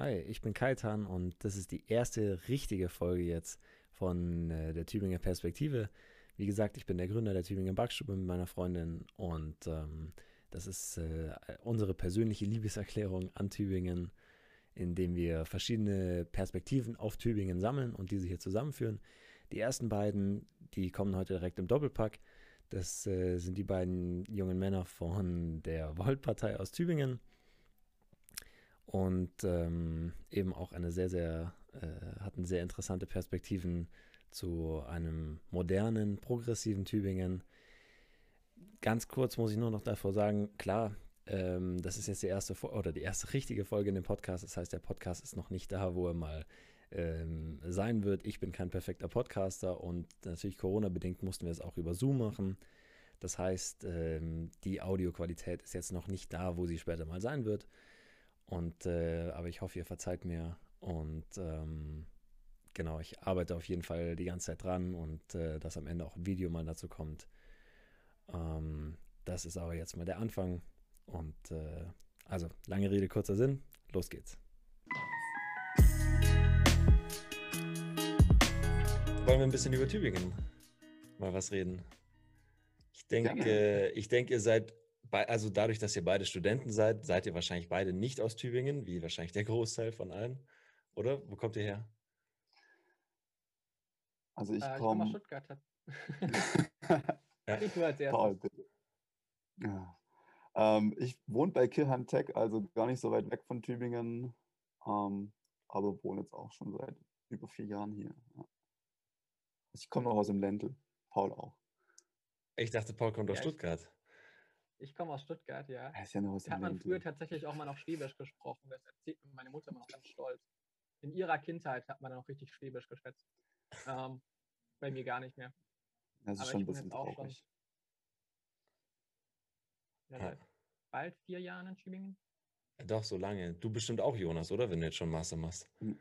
Hi, ich bin Kaitan und das ist die erste richtige Folge jetzt von äh, der Tübinger Perspektive. Wie gesagt, ich bin der Gründer der Tübinger Backstube mit meiner Freundin und ähm, das ist äh, unsere persönliche Liebeserklärung an Tübingen, indem wir verschiedene Perspektiven auf Tübingen sammeln und diese hier zusammenführen. Die ersten beiden, die kommen heute direkt im Doppelpack. Das äh, sind die beiden jungen Männer von der Volt-Partei aus Tübingen und ähm, eben auch eine sehr, sehr, äh, hatten sehr interessante Perspektiven zu einem modernen, progressiven Tübingen. Ganz kurz muss ich nur noch davor sagen, klar, ähm, das ist jetzt die erste oder die erste richtige Folge in dem Podcast. Das heißt, der Podcast ist noch nicht da, wo er mal ähm, sein wird. Ich bin kein perfekter Podcaster und natürlich Corona-bedingt mussten wir es auch über Zoom machen. Das heißt, ähm, die Audioqualität ist jetzt noch nicht da, wo sie später mal sein wird. Und äh, aber ich hoffe, ihr verzeiht mir. Und ähm, genau, ich arbeite auf jeden Fall die ganze Zeit dran und äh, dass am Ende auch ein Video mal dazu kommt. Ähm, das ist aber jetzt mal der Anfang. Und äh, also, lange Rede, kurzer Sinn. Los geht's. Wollen wir ein bisschen über Tübingen mal was reden? Ich denke, ich denke, ihr seid also dadurch, dass ihr beide Studenten seid, seid ihr wahrscheinlich beide nicht aus Tübingen, wie wahrscheinlich der Großteil von allen, oder? Wo kommt ihr her? Also ich äh, komme aus Stuttgart. ja. Ich als Paul, bitte. Ja. Ähm, ich wohne bei Kirchheim Tech, also gar nicht so weit weg von Tübingen, ähm, aber wohne jetzt auch schon seit über vier Jahren hier. Ja. Ich komme noch aus dem Ländl, Paul auch. Ich dachte, Paul kommt ja, aus Stuttgart. Ich komme aus Stuttgart, ja. Das ist ja noch da hat man früher tatsächlich auch mal noch Schwäbisch gesprochen. Das erzählt mir meine Mutter immer noch ganz stolz. In ihrer Kindheit hat man dann auch richtig Schwäbisch geschwätzt. Ähm, bei mir gar nicht mehr. Das ist Aber schon ein bisschen traurig. Schon, ja, bald vier Jahre in Tübingen. Doch, so lange. Du bestimmt auch, Jonas, oder? Wenn du jetzt schon Master machst. Hm.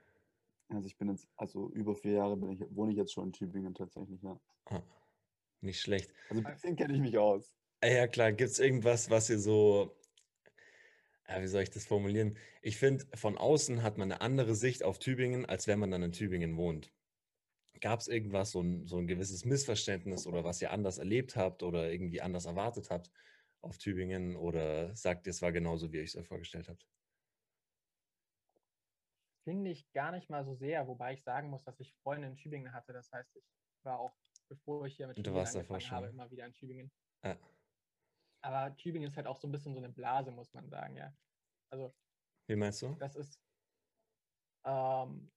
Also ich bin jetzt, also über vier Jahre bin ich, wohne ich jetzt schon in Tübingen tatsächlich, ja. Ah, nicht schlecht. Also ein bisschen kenne ich mich aus. Ja, klar. Gibt es irgendwas, was ihr so, ja, wie soll ich das formulieren? Ich finde, von außen hat man eine andere Sicht auf Tübingen, als wenn man dann in Tübingen wohnt. Gab es irgendwas, so ein, so ein gewisses Missverständnis oder was ihr anders erlebt habt oder irgendwie anders erwartet habt auf Tübingen oder sagt ihr, es war genauso, wie ihr es euch vorgestellt habt? Finde ich gar nicht mal so sehr, wobei ich sagen muss, dass ich Freunde in Tübingen hatte. Das heißt, ich war auch, bevor ich hier mit Tübingen angefangen habe, immer wieder in Tübingen. Ja. Aber Tübingen ist halt auch so ein bisschen so eine Blase, muss man sagen, ja. Also. Wie meinst du? Das ist ähm,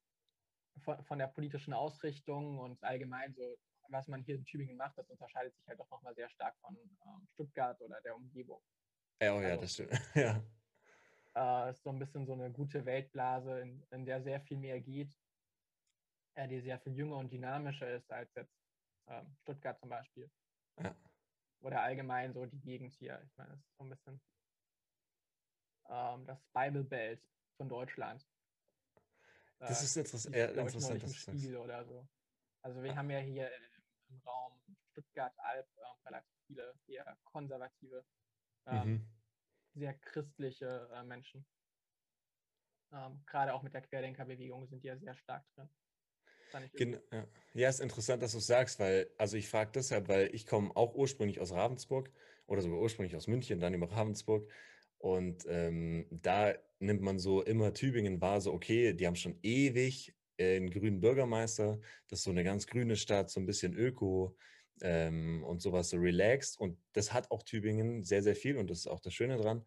von, von der politischen Ausrichtung und allgemein so, was man hier in Tübingen macht, das unterscheidet sich halt doch nochmal sehr stark von ähm, Stuttgart oder der Umgebung. Ja, oh ja, also, das stimmt. ja. Äh, ist so ein bisschen so eine gute Weltblase, in, in der sehr viel mehr geht, äh, die sehr viel jünger und dynamischer ist als jetzt äh, Stuttgart zum Beispiel. Ja oder allgemein so die Gegend hier. Ich meine, das ist so ein bisschen ähm, das Bible Belt von Deutschland. Das äh, ist interessant. Ja, interessant das Spiegel oder so. Also wir ja. haben ja hier im Raum Stuttgart-Alb ähm, relativ viele eher konservative, ähm, mhm. sehr christliche äh, Menschen. Ähm, gerade auch mit der Querdenkerbewegung sind die ja sehr stark drin. Genau, ja. ist interessant, dass du es sagst, weil, also ich frage deshalb, weil ich komme auch ursprünglich aus Ravensburg oder sogar ursprünglich aus München, dann über Ravensburg. Und ähm, da nimmt man so immer Tübingen wahr, so okay, die haben schon ewig äh, einen grünen Bürgermeister, das ist so eine ganz grüne Stadt, so ein bisschen Öko ähm, und sowas, so relaxed. Und das hat auch Tübingen sehr, sehr viel und das ist auch das Schöne dran.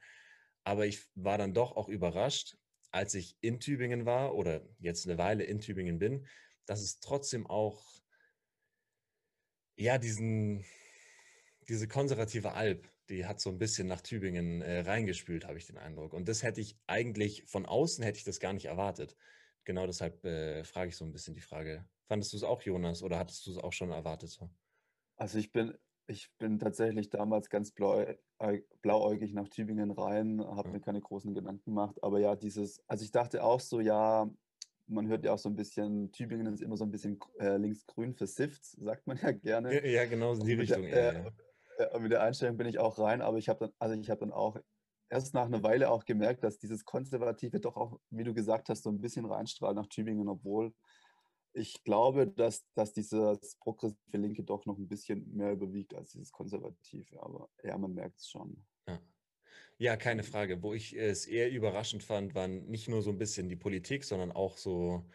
Aber ich war dann doch auch überrascht, als ich in Tübingen war oder jetzt eine Weile in Tübingen bin, dass es trotzdem auch, ja, diesen, diese konservative Alp, die hat so ein bisschen nach Tübingen äh, reingespült, habe ich den Eindruck. Und das hätte ich eigentlich, von außen hätte ich das gar nicht erwartet. Genau deshalb äh, frage ich so ein bisschen die Frage. Fandest du es auch, Jonas, oder hattest du es auch schon erwartet? So? Also ich bin, ich bin tatsächlich damals ganz blau, äh, blauäugig nach Tübingen rein, habe ja. mir keine großen Gedanken gemacht. Aber ja, dieses, also ich dachte auch so, ja, man hört ja auch so ein bisschen, Tübingen ist immer so ein bisschen äh, linksgrün versifft, sagt man ja gerne. Ja, genau, in die Richtung. Der, äh, ja, mit der Einstellung bin ich auch rein, aber ich habe dann, also ich habe dann auch erst nach einer Weile auch gemerkt, dass dieses Konservative doch auch, wie du gesagt hast, so ein bisschen reinstrahlt nach Tübingen, obwohl ich glaube, dass, dass dieses progressive Linke doch noch ein bisschen mehr überwiegt als dieses Konservative. Aber ja, man merkt es schon. Ja. keine Frage. Wo ich es eher überraschend fand, waren nicht nur so ein bisschen die Politik, sondern auch so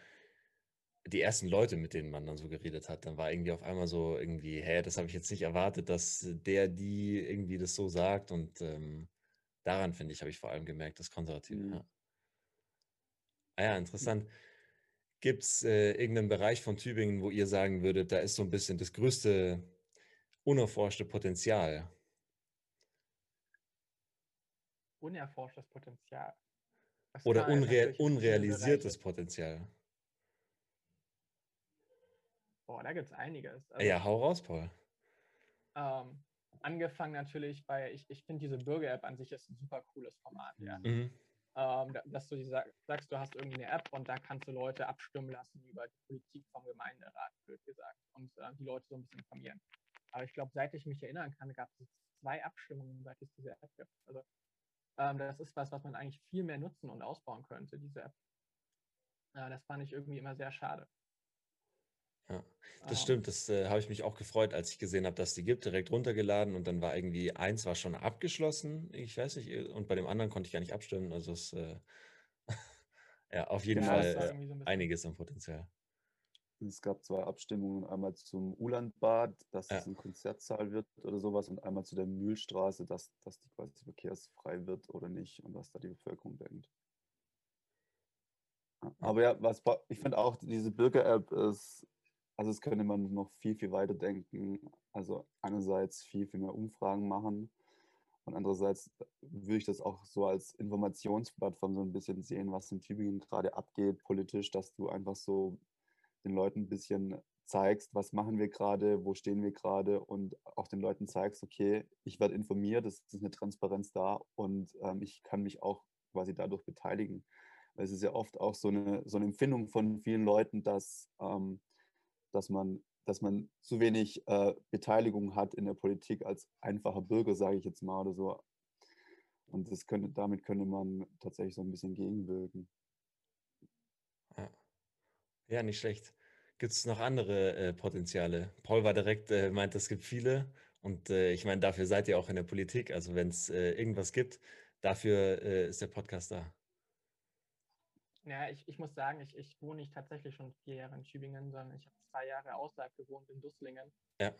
die ersten Leute, mit denen man dann so geredet hat. Dann war irgendwie auf einmal so irgendwie, hä, das habe ich jetzt nicht erwartet, dass der, die irgendwie das so sagt. Und ähm, daran, finde ich, habe ich vor allem gemerkt, das Konservative. Mhm. Ja. Ah ja, interessant. Gibt es äh, irgendeinen Bereich von Tübingen, wo ihr sagen würdet, da ist so ein bisschen das größte unerforschte Potenzial? Unerforschtes Potenzial. Das Oder unreal, unrealisiertes Potenzial? Boah, da gibt es einiges. Also, ja, hau raus, Paul. Ähm, angefangen natürlich bei, ich, ich finde diese Bürger-App an sich ist ein super cooles Format. Ja. Mhm ähm, dass du sagst, du hast irgendwie eine App und da kannst du Leute abstimmen lassen über die Politik vom Gemeinderat, blöd gesagt, und äh, die Leute so ein bisschen informieren. Aber ich glaube, seit ich mich erinnern kann, gab es zwei Abstimmungen, seit es diese App gibt. Also ähm, das ist was, was man eigentlich viel mehr nutzen und ausbauen könnte, diese App. Äh, das fand ich irgendwie immer sehr schade. Ja, das oh. stimmt. Das äh, habe ich mich auch gefreut, als ich gesehen habe, dass die gibt, direkt runtergeladen und dann war irgendwie eins war schon abgeschlossen. Ich weiß nicht, äh, und bei dem anderen konnte ich gar nicht abstimmen. Also es äh, ja auf jeden genau, Fall äh, so ein einiges an Potenzial. Es gab zwei Abstimmungen, einmal zum Ulandbad, dass ja. es ein Konzertsaal wird oder sowas, und einmal zu der Mühlstraße, dass, dass die quasi verkehrsfrei wird oder nicht und was da die Bevölkerung denkt. Aber ja, was ich finde auch, diese Bürger-App ist also das könnte man noch viel, viel weiter denken. Also einerseits viel, viel mehr Umfragen machen und andererseits würde ich das auch so als Informationsplattform so ein bisschen sehen, was in Tübingen gerade abgeht politisch, dass du einfach so den Leuten ein bisschen zeigst, was machen wir gerade, wo stehen wir gerade und auch den Leuten zeigst, okay, ich werde informiert, es ist eine Transparenz da und ähm, ich kann mich auch quasi dadurch beteiligen. Es ist ja oft auch so eine, so eine Empfindung von vielen Leuten, dass ähm, dass man, dass man zu wenig äh, Beteiligung hat in der Politik als einfacher Bürger, sage ich jetzt mal oder so. Und das könnte, damit könnte man tatsächlich so ein bisschen gegenwirken. Ja, nicht schlecht. Gibt es noch andere äh, Potenziale? Paul war direkt, äh, meint, es gibt viele. Und äh, ich meine, dafür seid ihr auch in der Politik. Also wenn es äh, irgendwas gibt, dafür äh, ist der Podcast da. Ja, ich, ich muss sagen, ich, ich wohne nicht tatsächlich schon vier Jahre in Tübingen, sondern ich habe zwei Jahre außerhalb gewohnt in Dusslingen. Ja.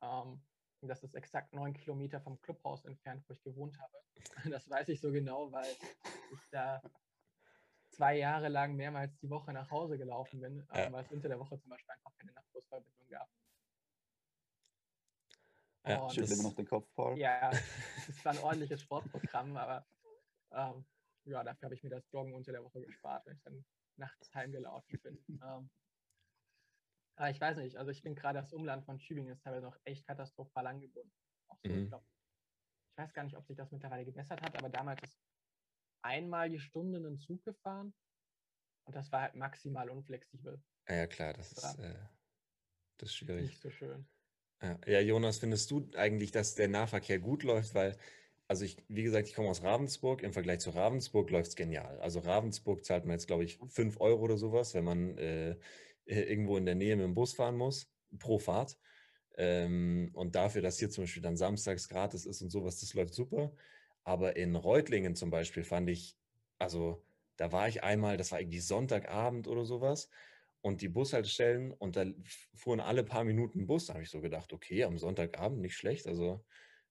Ähm, das ist exakt neun Kilometer vom Clubhaus entfernt, wo ich gewohnt habe. Das weiß ich so genau, weil ich da zwei Jahre lang mehrmals die Woche nach Hause gelaufen bin, ja. ähm, weil es unter der Woche zum Beispiel einfach keine Nachtbusverbindung gab. Ja, Schüttel immer noch den Kopf, Paul. Ja, es war ein ordentliches Sportprogramm, aber ähm, ja, dafür habe ich mir das Joggen unter der Woche gespart, wenn ich dann nachts heimgelaufen bin. ähm, aber ich weiß nicht, also ich bin gerade das Umland von Tübingen ist teilweise noch echt katastrophal angebunden. So, mhm. ich, glaub, ich weiß gar nicht, ob sich das mittlerweile gebessert hat, aber damals ist einmal die Stunde einen Zug gefahren und das war halt maximal unflexibel. Ja, ja klar, das, ist, äh, das ist schwierig. Nicht so schön. Ja, ja, Jonas, findest du eigentlich, dass der Nahverkehr gut läuft? Weil also ich, wie gesagt, ich komme aus Ravensburg. Im Vergleich zu Ravensburg läuft es genial. Also Ravensburg zahlt man jetzt, glaube ich, 5 Euro oder sowas, wenn man äh, irgendwo in der Nähe mit dem Bus fahren muss, pro Fahrt. Ähm, und dafür, dass hier zum Beispiel dann samstags gratis ist und sowas, das läuft super. Aber in Reutlingen zum Beispiel fand ich, also da war ich einmal, das war irgendwie Sonntagabend oder sowas. Und die Bushaltestellen, und da fuhren alle paar Minuten Bus. Da habe ich so gedacht, okay, am Sonntagabend nicht schlecht. Also,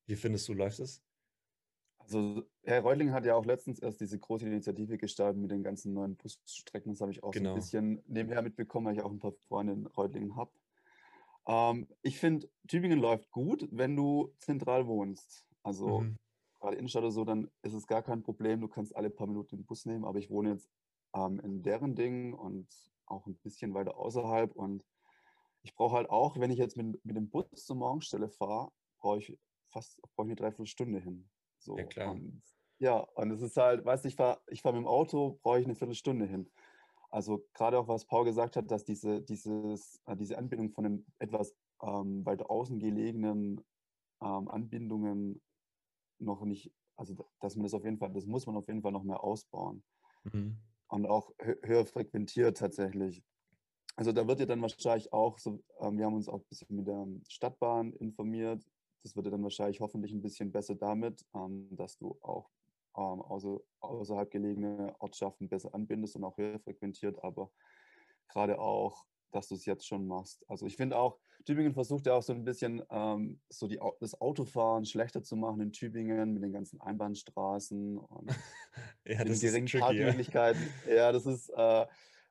wie findest du, läuft es? Also Herr Reutling hat ja auch letztens erst diese große Initiative gestartet mit den ganzen neuen Busstrecken. Das habe ich auch genau. so ein genau. bisschen nebenher mitbekommen, weil ich auch ein paar Freunde in Reutlingen habe. Ähm, ich finde, Tübingen läuft gut, wenn du zentral wohnst. Also mhm. Gerade Innenstadt oder so, dann ist es gar kein Problem. Du kannst alle paar Minuten den Bus nehmen. Aber ich wohne jetzt ähm, in deren Ding und auch ein bisschen weiter außerhalb. Und ich brauche halt auch, wenn ich jetzt mit, mit dem Bus zur Morgenstelle fahre, brauche ich fast brauche ich eine Dreiviertelstunde hin. So. Ja, klar. Und, ja, und es ist halt, weißt du, ich fahre ich fahr mit dem Auto, brauche ich eine Viertelstunde hin. Also gerade auch, was Paul gesagt hat, dass diese, dieses, äh, diese Anbindung von den etwas ähm, weiter außen gelegenen ähm, Anbindungen noch nicht also dass man das auf jeden Fall, das muss man auf jeden Fall noch mehr ausbauen. Mhm. Und auch höher frequentiert tatsächlich. Also da wird ja dann wahrscheinlich auch, so, ähm, wir haben uns auch ein bisschen mit der Stadtbahn informiert. Das wird ja dann wahrscheinlich hoffentlich ein bisschen besser damit, ähm, dass du auch ähm, außer, außerhalb gelegene Ortschaften besser anbindest und auch höher frequentiert, aber gerade auch, dass du es jetzt schon machst. Also ich finde auch, Tübingen versucht ja auch so ein bisschen ähm, so die, das Autofahren schlechter zu machen in Tübingen mit den ganzen Einbahnstraßen und ja, den geringen Parkmöglichkeiten. Ja, das ist, äh,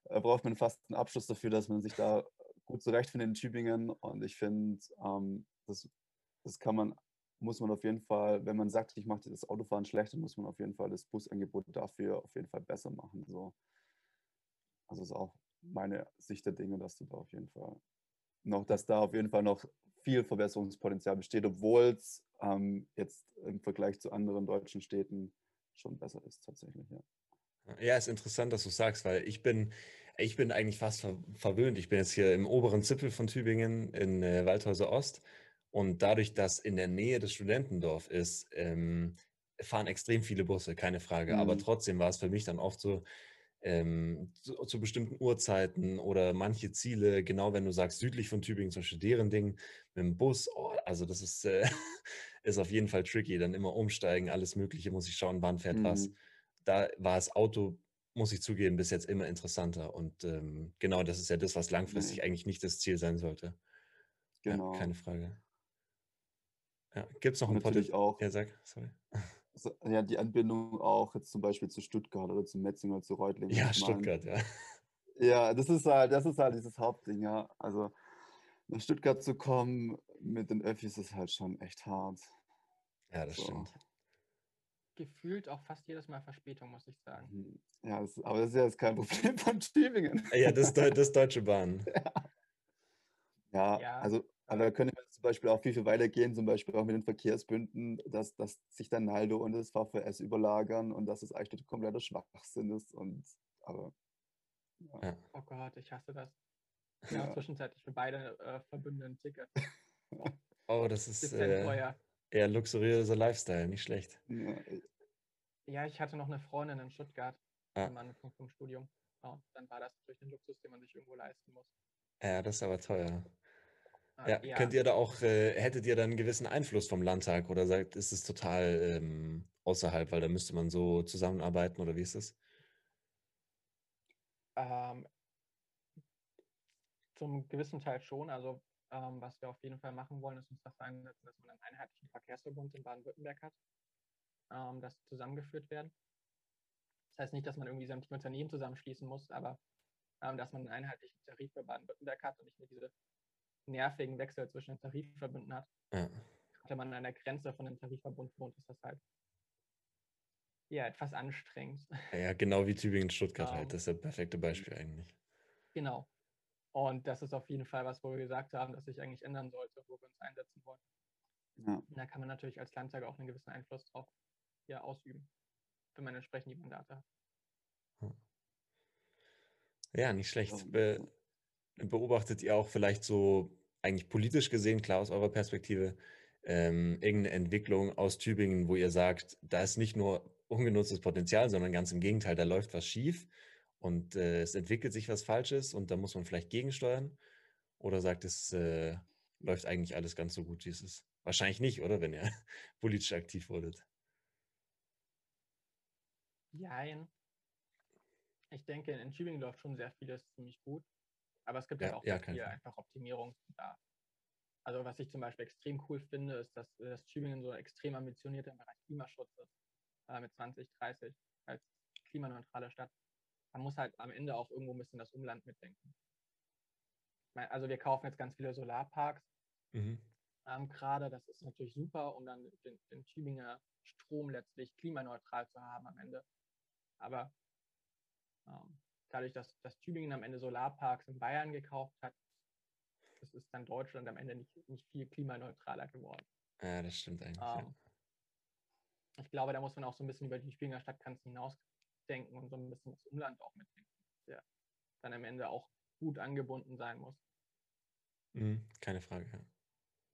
braucht man fast einen Abschluss dafür, dass man sich da gut zurechtfindet in Tübingen. Und ich finde, ähm, das, das kann man muss man auf jeden Fall, wenn man sagt, ich mache das Autofahren schlecht, dann muss man auf jeden Fall das Busangebot dafür auf jeden Fall besser machen. So. Also ist auch meine Sicht der Dinge, dass du da auf jeden Fall noch, dass da auf jeden Fall noch viel Verbesserungspotenzial besteht, obwohl es ähm, jetzt im Vergleich zu anderen deutschen Städten schon besser ist tatsächlich, ja. Ja, ist interessant, dass du sagst, weil ich bin, ich bin eigentlich fast ver verwöhnt. Ich bin jetzt hier im oberen Zipfel von Tübingen in äh, Waldhäuser Ost und dadurch, dass in der Nähe des Studentendorf ist, ähm, fahren extrem viele Busse, keine Frage. Mhm. Aber trotzdem war es für mich dann oft so, ähm, zu, zu, bestimmten Uhrzeiten oder manche Ziele, genau wenn du sagst, südlich von Tübingen, zum Beispiel deren Ding, mit dem Bus, oh, also das ist, äh, ist auf jeden Fall tricky, dann immer umsteigen, alles Mögliche, muss ich schauen, wann fährt mhm. was. Da war das Auto, muss ich zugeben, bis jetzt immer interessanter. Und ähm, genau das ist ja das, was langfristig mhm. eigentlich nicht das Ziel sein sollte. Genau. Ja, keine Frage. Ja, gibt es noch ein Natürlich auch. Ja, sag, sorry. Ja, die Anbindung auch jetzt zum Beispiel zu Stuttgart oder zu Metzing oder zu Reutlingen. Ja, Stuttgart, ja. Ja, das ist halt, das ist halt dieses Hauptding, ja. Also nach Stuttgart zu kommen mit den Öffis ist halt schon echt hart. Ja, das so. stimmt. Gefühlt auch fast jedes Mal Verspätung, muss ich sagen. Mhm. Ja, das, aber das ist ja jetzt kein Problem von Tübingen. Ja, das, das Deutsche Bahn. Ja. Ja, ja. also aber da könnte man zum Beispiel auch viel, viel weitergehen, zum Beispiel auch mit den Verkehrsbünden, dass, dass sich dann Naldo und das VVS überlagern und dass es eigentlich kompletter Schwachsinn ist. Und, aber, ja. Oh Gott, ich hasse das. Ja, ja. zwischenzeitlich für beide äh, Verbünde ein Ticket. oh, das ist äh, eher luxuriöser Lifestyle, nicht schlecht. Ja. ich hatte noch eine Freundin in Stuttgart ah. am Anfang vom Studium. Ja, dann war das natürlich ein Luxus, den man sich irgendwo leisten muss. Ja, das ist aber teuer. Ah, ja, ja, könnt ihr da auch, äh, hättet ihr dann einen gewissen Einfluss vom Landtag oder sagt, ist es total ähm, außerhalb, weil da müsste man so zusammenarbeiten oder wie ist es? Ähm, zum gewissen Teil schon. Also ähm, was wir auf jeden Fall machen wollen, ist uns dafür einsetzen, dass man einen einheitlichen Verkehrsverbund in Baden-Württemberg hat, ähm, das zusammengeführt werden. Das heißt nicht, dass man irgendwie sämtliche Unternehmen zusammenschließen muss, aber ähm, dass man einen einheitlichen Tarif für Baden-Württemberg hat und nicht nur diese nervigen Wechsel zwischen den Tarifverbünden hat. Ja. Wenn man an der Grenze von dem Tarifverbund wohnt, ist das halt ja etwas anstrengend. Ja, genau wie Tübingen-Stuttgart um, halt. Ähm, das ist das perfekte Beispiel eigentlich. Genau. Und das ist auf jeden Fall was, wo wir gesagt haben, dass sich eigentlich ändern sollte, wo wir uns einsetzen wollen. Ja. Und da kann man natürlich als Landtag auch einen gewissen Einfluss drauf ja, ausüben, wenn man entsprechend die Mandate hat. Ja, nicht schlecht. Be beobachtet ihr auch vielleicht so eigentlich politisch gesehen, klar aus eurer Perspektive, ähm, irgendeine Entwicklung aus Tübingen, wo ihr sagt, da ist nicht nur ungenutztes Potenzial, sondern ganz im Gegenteil, da läuft was schief und äh, es entwickelt sich was Falsches und da muss man vielleicht gegensteuern? Oder sagt es, äh, läuft eigentlich alles ganz so gut, wie es ist? Wahrscheinlich nicht, oder, wenn ihr politisch aktiv wurdet? Nein. Ich denke, in Tübingen läuft schon sehr vieles ziemlich gut. Aber es gibt ja, auch ja, viel einfach Optimierungsbedarf. Also was ich zum Beispiel extrem cool finde, ist, dass, dass Tübingen so extrem ambitioniert im Bereich Klimaschutz ist, äh, mit 2030 als klimaneutrale Stadt. Man muss halt am Ende auch irgendwo ein bisschen das Umland mitdenken. Also wir kaufen jetzt ganz viele Solarparks mhm. ähm, gerade. Das ist natürlich super, um dann den, den Tübinger Strom letztlich klimaneutral zu haben am Ende. Aber ähm, dadurch, dass, dass Tübingen am Ende Solarparks in Bayern gekauft hat, das ist dann Deutschland am Ende nicht, nicht viel klimaneutraler geworden. Ja, das stimmt eigentlich. Ähm, ja. Ich glaube, da muss man auch so ein bisschen über die Tübinger Stadtgrenzen hinausdenken und so ein bisschen das Umland auch mitdenken, der dann am Ende auch gut angebunden sein muss. Mhm, keine Frage, ja.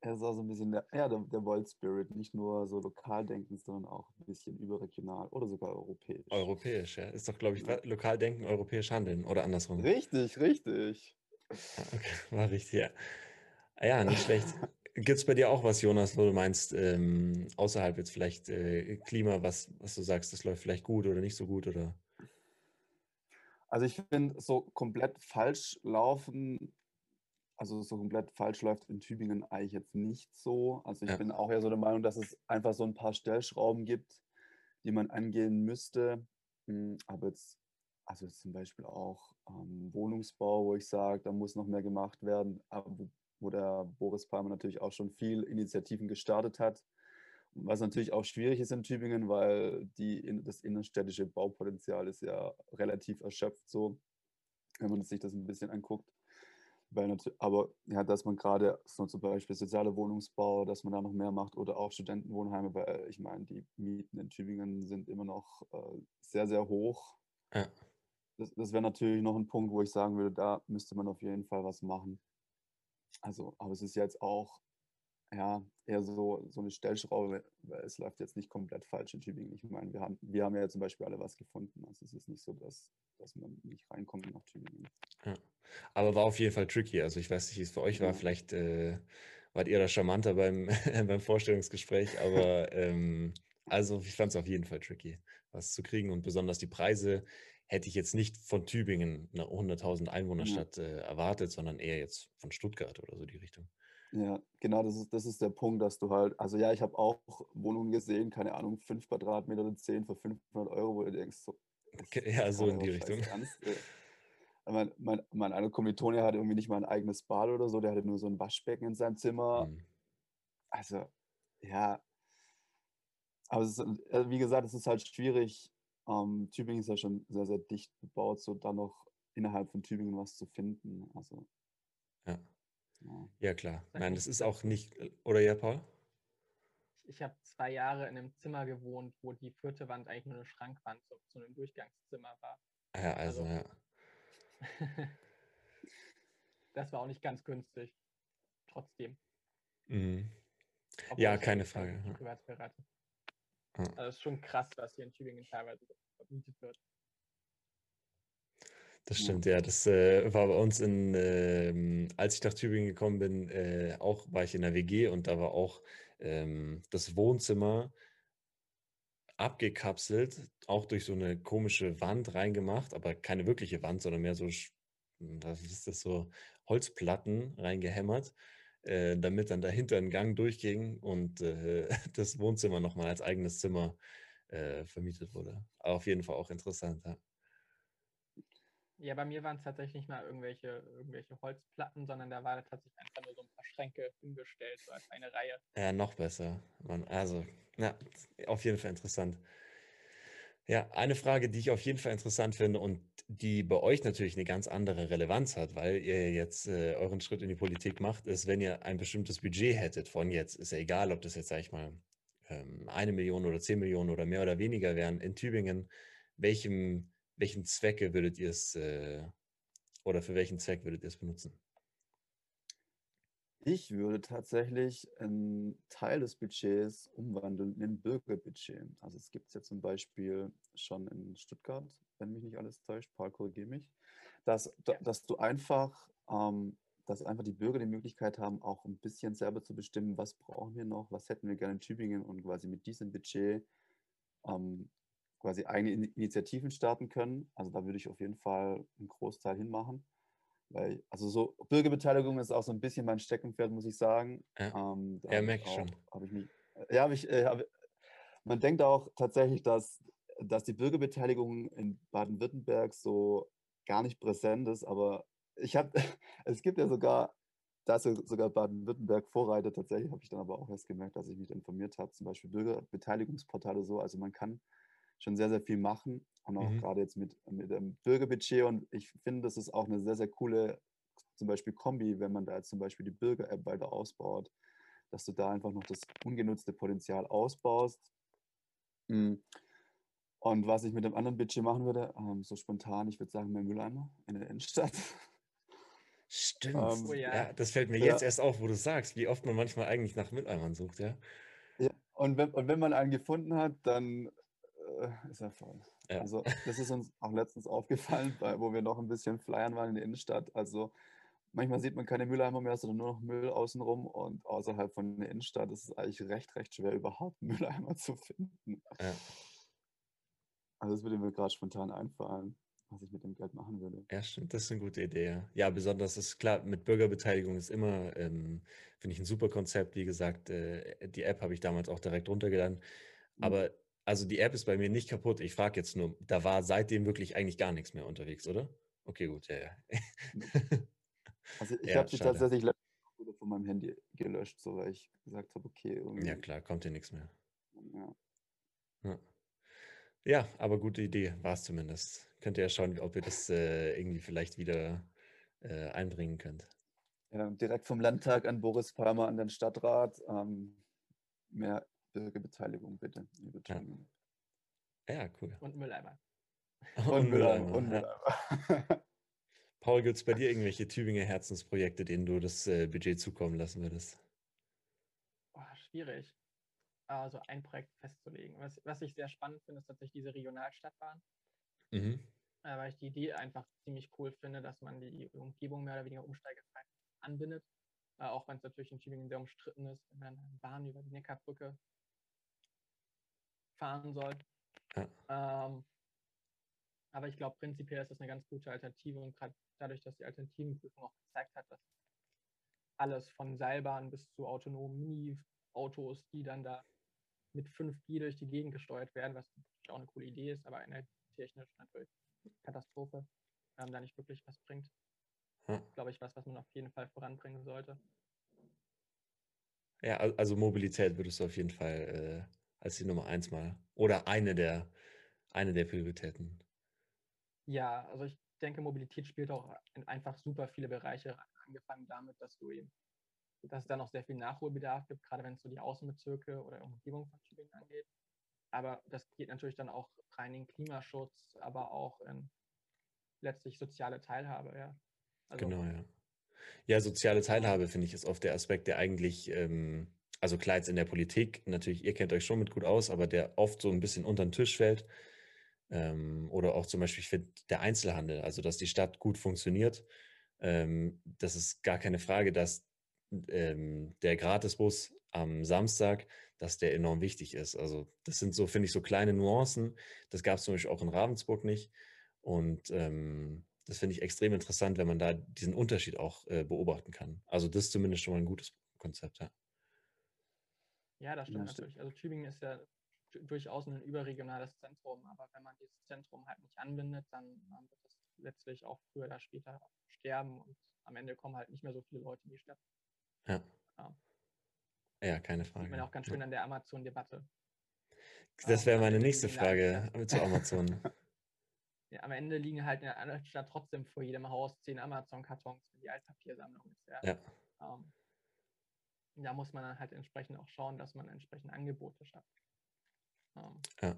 Er ist auch so ein bisschen der, ja, der, der World Spirit, nicht nur so lokal denken, sondern auch ein bisschen überregional oder sogar europäisch. Europäisch, ja. Ist doch, glaube ich, ja. lokal denken, europäisch handeln oder andersrum. Richtig, richtig. Okay, war richtig, ja. Ah ja, nicht schlecht. Gibt es bei dir auch was, Jonas, wo du meinst, ähm, außerhalb jetzt vielleicht äh, Klima, was, was du sagst, das läuft vielleicht gut oder nicht so gut? Oder? Also ich finde, so komplett falsch laufen also so komplett falsch läuft in Tübingen eigentlich jetzt nicht so. Also ich ja. bin auch ja so der Meinung, dass es einfach so ein paar Stellschrauben gibt, die man angehen müsste. Hm, aber jetzt, also jetzt zum Beispiel auch ähm, Wohnungsbau, wo ich sage, da muss noch mehr gemacht werden, wo, wo der Boris Palmer natürlich auch schon viel Initiativen gestartet hat. Was natürlich auch schwierig ist in Tübingen, weil die, das innerstädtische Baupotenzial ist ja relativ erschöpft so, wenn man sich das ein bisschen anguckt. Weil aber ja, dass man gerade so zum Beispiel soziale Wohnungsbau, dass man da noch mehr macht oder auch Studentenwohnheime, weil ich meine, die Mieten in Tübingen sind immer noch äh, sehr, sehr hoch. Ja. Das, das wäre natürlich noch ein Punkt, wo ich sagen würde, da müsste man auf jeden Fall was machen. Also, aber es ist jetzt auch ja, eher so, so eine Stellschraube, weil es läuft jetzt nicht komplett falsch in Tübingen. Ich meine, wir haben, wir haben ja zum Beispiel alle was gefunden. Also es ist nicht so, dass, dass man nicht reinkommt nach Tübingen. Ja. Aber war auf jeden Fall tricky. Also ich weiß nicht, wie es für euch ja. war. Vielleicht äh, wart ihr da charmanter beim, beim Vorstellungsgespräch, aber ähm, also ich fand es auf jeden Fall tricky, was zu kriegen. Und besonders die Preise hätte ich jetzt nicht von Tübingen, einer 100.000 Einwohnerstadt, ja. äh, erwartet, sondern eher jetzt von Stuttgart oder so die Richtung. Ja, genau, das ist, das ist der Punkt, dass du halt, also ja, ich habe auch Wohnungen gesehen, keine Ahnung, 5 Quadratmeter oder 10 für 500 Euro, wo du denkst, so, ja, so in die Richtung. Ernst, mein, mein, mein einer Kommilitone hatte irgendwie nicht mal ein eigenes Bad oder so, der hatte nur so ein Waschbecken in seinem Zimmer. Mhm. Also, ja. Aber ist, äh, wie gesagt, es ist halt schwierig. Ähm, Tübingen ist ja schon sehr, sehr dicht bebaut, so dann noch innerhalb von Tübingen was zu finden. Also, ja. Ja, klar. Nein, das ist auch nicht. Oder ja, Paul? Ich habe zwei Jahre in einem Zimmer gewohnt, wo die vierte Wand eigentlich nur eine Schrankwand zu, zu einem Durchgangszimmer war. Ja, also, also ja. das war auch nicht ganz günstig. Trotzdem. Mhm. Ja, keine Frage. Privatsphäre Also es ist schon krass, was hier in Tübingen teilweise vermietet wird. Das stimmt, ja. Das äh, war bei uns in, äh, als ich nach Tübingen gekommen bin, äh, auch war ich in der WG und da war auch ähm, das Wohnzimmer abgekapselt, auch durch so eine komische Wand reingemacht, aber keine wirkliche Wand, sondern mehr so, was ist das, so Holzplatten reingehämmert, äh, damit dann dahinter ein Gang durchging und äh, das Wohnzimmer nochmal als eigenes Zimmer äh, vermietet wurde. Aber auf jeden Fall auch interessant, ja. Ja, bei mir waren es tatsächlich nicht mal irgendwelche, irgendwelche Holzplatten, sondern da war tatsächlich einfach nur so ein paar Schränke hingestellt, so als eine Reihe. Ja, noch besser. Man, also, ja, auf jeden Fall interessant. Ja, eine Frage, die ich auf jeden Fall interessant finde und die bei euch natürlich eine ganz andere Relevanz hat, weil ihr jetzt äh, euren Schritt in die Politik macht, ist, wenn ihr ein bestimmtes Budget hättet von jetzt, ist ja egal, ob das jetzt, sag ich mal, ähm, eine Million oder zehn Millionen oder mehr oder weniger wären in Tübingen, welchem welchen Zwecke würdet ihr es äh, oder für welchen Zweck würdet ihr es benutzen? Ich würde tatsächlich einen Teil des Budgets umwandeln in ein Bürgerbudget. Also es gibt es ja zum Beispiel schon in Stuttgart, wenn mich nicht alles täuscht, Paul, korrigiere mich, dass, dass du einfach, ähm, dass einfach die Bürger die Möglichkeit haben, auch ein bisschen selber zu bestimmen, was brauchen wir noch, was hätten wir gerne in Tübingen und quasi mit diesem Budget ähm, quasi eigene Initiativen starten können. Also da würde ich auf jeden Fall einen Großteil hinmachen. Weil, also so Bürgerbeteiligung ist auch so ein bisschen mein Steckenpferd, muss ich sagen. Ja, ähm, ja merke ich schon. Hab ich mich, ja, habe ich, äh, hab, man denkt auch tatsächlich, dass, dass die Bürgerbeteiligung in Baden-Württemberg so gar nicht präsent ist, aber ich habe, es gibt ja sogar, da ist sogar Baden-Württemberg Vorreiter, tatsächlich habe ich dann aber auch erst gemerkt, dass ich mich informiert habe, zum Beispiel Bürgerbeteiligungsportale so, also man kann schon sehr, sehr viel machen und auch mhm. gerade jetzt mit, mit dem Bürgerbudget. Und ich finde, das ist auch eine sehr, sehr coole, zum Beispiel Kombi, wenn man da jetzt zum Beispiel die Bürger-App weiter ausbaut, dass du da einfach noch das ungenutzte Potenzial ausbaust. Hm. Und was ich mit dem anderen Budget machen würde, ähm, so spontan, ich würde sagen, mehr Mülleimer in der Innenstadt. Stimmt. Ähm, oh, ja. ja. das fällt mir jetzt erst auf, wo du sagst, wie oft man manchmal eigentlich nach Mülleimern sucht, ja. Ja, und wenn, und wenn man einen gefunden hat, dann ist er voll. Ja. Also das ist uns auch letztens aufgefallen, wo wir noch ein bisschen flyern waren in der Innenstadt. Also manchmal sieht man keine Mülleimer mehr, sondern nur noch Müll außenrum und außerhalb von der Innenstadt ist es eigentlich recht, recht schwer, überhaupt Mülleimer zu finden. Ja. Also das würde mir gerade spontan einfallen, was ich mit dem Geld machen würde. Ja, stimmt, das ist eine gute Idee. Ja, ja besonders ist klar, mit Bürgerbeteiligung ist immer, ähm, finde ich, ein super Konzept. Wie gesagt, äh, die App habe ich damals auch direkt runtergeladen. Mhm. Aber also die App ist bei mir nicht kaputt. Ich frage jetzt nur, da war seitdem wirklich eigentlich gar nichts mehr unterwegs, oder? Okay, gut, ja, ja. Also ich ja, habe sie tatsächlich von meinem Handy gelöscht, so weil ich gesagt habe, okay. Irgendwie. Ja klar, kommt hier nichts mehr. Ja. ja. ja aber gute Idee war es zumindest. Könnt ihr ja schauen, ob ihr das äh, irgendwie vielleicht wieder äh, einbringen könnt. Ja, direkt vom Landtag an Boris Palmer an den Stadtrat. Ähm, mehr Bürgerbeteiligung bitte. Ja. ja. cool. Und Mülleimer. Und, und Mülleimer. Und Mülleimer. Paul, gibt es bei dir irgendwelche Tübinger Herzensprojekte, denen du das äh, Budget zukommen lassen würdest? Oh, schwierig, also ein Projekt festzulegen. Was, was ich sehr spannend finde, ist tatsächlich diese Regionalstadtbahn. Mhm. Äh, weil ich die Idee einfach ziemlich cool finde, dass man die Umgebung mehr oder weniger umsteigefrei anbindet. Äh, auch wenn es natürlich in Tübingen sehr umstritten ist, wenn man eine Bahn über die Neckarbrücke fahren soll. Ja. Ähm, aber ich glaube, prinzipiell ist das eine ganz gute Alternative und gerade dadurch, dass die Alternativenprüfung auch gezeigt hat, dass alles von Seilbahn bis zu autonomen Mini-Autos, die dann da mit 5G durch die Gegend gesteuert werden, was auch eine coole Idee ist, aber technisch natürlich Katastrophe, ähm, da nicht wirklich was bringt. Hm. Glaube ich, was, was man auf jeden Fall voranbringen sollte. Ja, also Mobilität würdest du auf jeden Fall äh, als die Nummer eins mal oder eine der eine der Prioritäten ja, also ich denke, Mobilität spielt auch in einfach super viele Bereiche, angefangen damit, dass du eben, dass es da noch sehr viel Nachholbedarf gibt, gerade wenn es so die Außenbezirke oder Umgebung von Tübingen angeht. Aber das geht natürlich dann auch rein in Klimaschutz, aber auch in letztlich soziale Teilhabe, ja. Also, genau, ja. Ja, soziale Teilhabe, finde ich, ist oft der Aspekt, der eigentlich, ähm, also klar jetzt in der Politik, natürlich, ihr kennt euch schon mit gut aus, aber der oft so ein bisschen unter den Tisch fällt ähm, oder auch zum Beispiel, ich finde, der Einzelhandel, also dass die Stadt gut funktioniert. Ähm, das ist gar keine Frage, dass ähm, der Gratisbus am Samstag, dass der enorm wichtig ist. Also das sind so, finde ich, so kleine Nuancen. Das gab es zum Beispiel auch in Ravensburg nicht. Und ähm, das finde ich extrem interessant, wenn man da diesen Unterschied auch äh, beobachten kann. Also das ist zumindest schon mal ein gutes Konzept, ja. Ja, das stimmt natürlich. Also Tübingen ist ja durchaus ein überregionales Zentrum, aber wenn man dieses Zentrum halt nicht anbindet, dann wird es letztlich auch früher oder später sterben und am Ende kommen halt nicht mehr so viele Leute in die Stadt. Ja. Ja, ja keine Frage. Sieht man auch ganz schön an der Amazon-Debatte. Das wäre meine nächste Frage zu Amazon. ja, am Ende liegen halt in der Stadt trotzdem vor jedem Haus zehn Amazon-Kartons für die Altpapiersammlung. Ja. ja. Ähm, da muss man dann halt entsprechend auch schauen, dass man entsprechend Angebote schafft. Ja.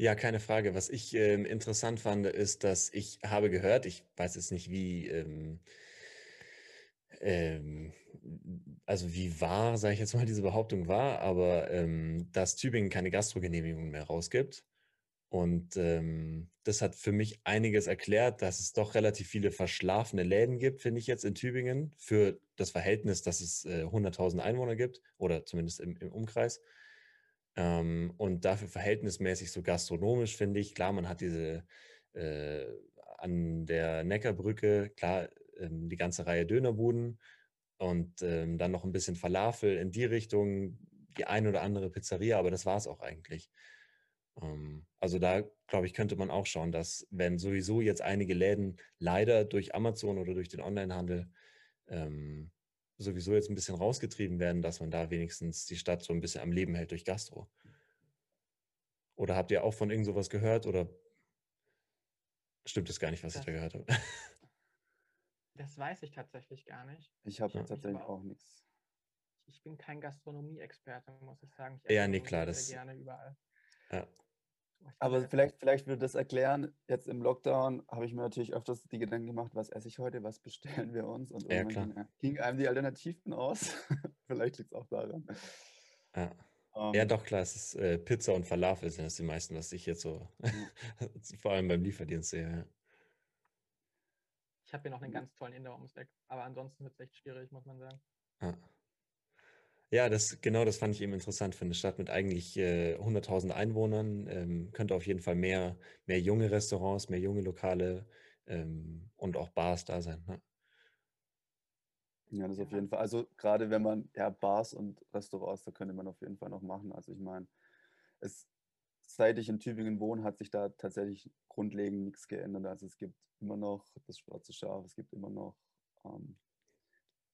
Ja, keine Frage. Was ich ähm, interessant fand, ist, dass ich habe gehört, ich weiß jetzt nicht, wie, ähm, ähm, also wie wahr, sage ich jetzt mal, diese Behauptung war, aber ähm, dass Tübingen keine Gastrogenehmigung mehr rausgibt. Und ähm, das hat für mich einiges erklärt, dass es doch relativ viele verschlafene Läden gibt, finde ich jetzt in Tübingen, für das Verhältnis, dass es äh, 100.000 Einwohner gibt oder zumindest im, im Umkreis. Ähm, und dafür verhältnismäßig so gastronomisch, finde ich. Klar, man hat diese äh, an der Neckarbrücke, klar, ähm, die ganze Reihe Dönerbuden und ähm, dann noch ein bisschen Falafel in die Richtung, die ein oder andere Pizzeria, aber das war es auch eigentlich. Ähm, also da, glaube ich, könnte man auch schauen, dass wenn sowieso jetzt einige Läden leider durch Amazon oder durch den Onlinehandel ähm, sowieso jetzt ein bisschen rausgetrieben werden, dass man da wenigstens die Stadt so ein bisschen am Leben hält durch Gastro. Oder habt ihr auch von irgend sowas gehört oder stimmt es gar nicht, was das, ich da gehört habe? Das weiß ich tatsächlich gar nicht. Ich habe ja. tatsächlich auch, auch nichts. Ich bin kein Gastronomie-Experte, muss ich sagen. Ich ja, nee, klar. Das, gerne überall. Ja. Aber vielleicht, vielleicht würde das erklären, jetzt im Lockdown habe ich mir natürlich öfters die Gedanken gemacht, was esse ich heute, was bestellen wir uns? Und Ja, irgendwann klar. ging, ging einem die Alternativen aus. vielleicht liegt es auch daran. Ja. Ja, Ähm, doch, klar, es ist äh, Pizza und Falafel sind das die meisten, was ich jetzt so, vor allem beim Lieferdienst sehe. Ich habe hier noch einen ganz tollen Eck, aber ansonsten wird es echt schwierig, muss man sagen. Ja. Ja. Das, genau das fand ich eben interessant für eine Stadt mit eigentlich äh, 100.000 Einwohnern. Ähm, könnte auf jeden Fall mehr, mehr junge Restaurants, mehr junge Lokale ähm, und auch Bars da sein. Ne? Ja, das auf jeden Fall. Also gerade wenn man, ja, Bars und Restaurants, da könnte man auf jeden Fall noch machen. Also ich meine, es, seit ich in Tübingen wohne, hat sich da tatsächlich grundlegend nichts geändert. Also es gibt immer noch das schwarze Schaf, es gibt immer noch ähm,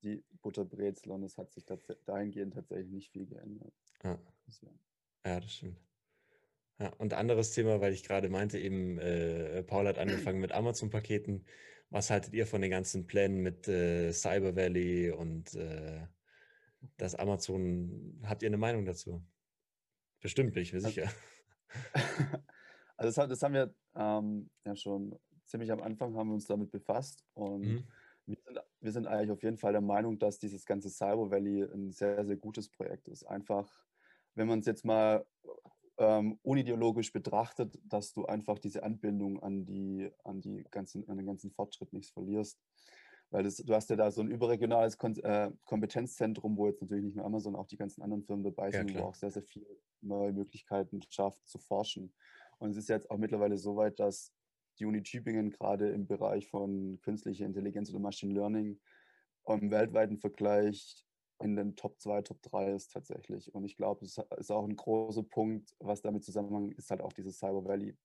die Butterbrezel und es hat sich dahingehend tatsächlich nicht viel geändert. Ja. Ja, das stimmt. Ja, und anderes Thema, weil ich gerade meinte, eben, äh, Paul hat angefangen mit Amazon-Paketen. Was haltet ihr von den ganzen Plänen mit äh, Cyber Valley und äh, das Amazon? Habt ihr eine Meinung dazu? Bestimmt, bin ich mir sicher. also das, das haben wir ähm, ja schon ziemlich am Anfang haben wir uns damit befasst und Mhm. Wir sind, wir sind eigentlich auf jeden Fall der Meinung, dass dieses ganze Cyber Valley ein sehr, sehr gutes Projekt ist. Einfach, wenn man es jetzt mal ähm, unideologisch betrachtet, dass du einfach diese Anbindung an, die, an, die ganzen, an den ganzen Fortschritt nicht verlierst. Weil das, du hast ja da so ein überregionales Kon äh, Kompetenzzentrum, wo jetzt natürlich nicht nur Amazon, auch die ganzen anderen Firmen dabei Ja, sind, wo klar. auch sehr, sehr viele neue Möglichkeiten schafft zu forschen. Und es ist jetzt auch mittlerweile so weit, dass die Uni Tübingen gerade im Bereich von künstlicher Intelligenz oder Machine Learning im weltweiten Vergleich in den Top 2, Top 3 ist tatsächlich. Und ich glaube, es ist auch ein großer Punkt, was damit zusammenhängt, ist halt auch dieses Cyber Valley.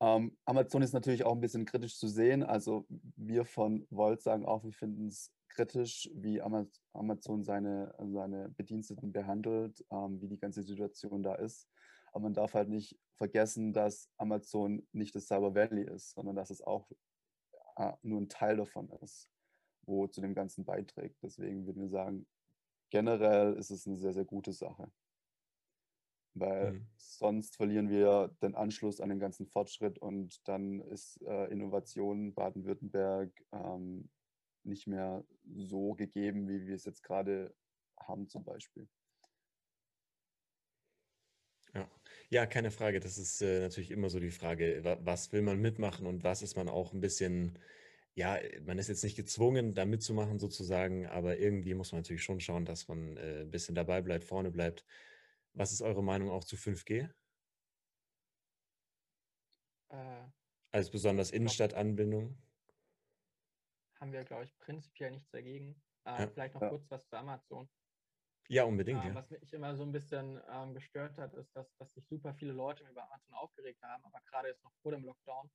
Ähm, Amazon ist natürlich auch ein bisschen kritisch zu sehen. Also wir von Volt sagen auch, wir finden es kritisch, wie Ama- Amazon seine, seine Bediensteten behandelt, ähm, wie die ganze Situation da ist. Aber man darf halt nicht vergessen, dass Amazon nicht das Cyber Valley ist, sondern dass es auch äh, nur ein Teil davon ist, wo zu dem Ganzen beiträgt. Deswegen würden wir sagen, generell ist es eine sehr, sehr gute Sache. Weil Mhm. sonst verlieren wir den Anschluss an den ganzen Fortschritt und dann ist äh, Innovation Baden-Württemberg ähm, nicht mehr so gegeben, wie wir es jetzt gerade haben zum Beispiel. Ja. keine Frage. Das ist äh, natürlich immer so die Frage, wa- was will man mitmachen und was ist man auch ein bisschen, ja, äh, man ist jetzt nicht gezwungen, da mitzumachen sozusagen, aber irgendwie muss man natürlich schon schauen, dass man äh, ein bisschen dabei bleibt, vorne bleibt. Was ist eure Meinung auch zu 5G? Äh, Als besonders Innenstadtanbindung? haben wir, glaube ich, prinzipiell nichts dagegen. Äh, Ja. vielleicht noch Ja. kurz was zu Amazon. Ja, unbedingt, Ähm, ja. was mich immer so ein bisschen ähm, gestört hat, ist, dass, dass sich super viele Leute über Amazon aufgeregt haben, aber gerade jetzt noch vor dem Lockdown,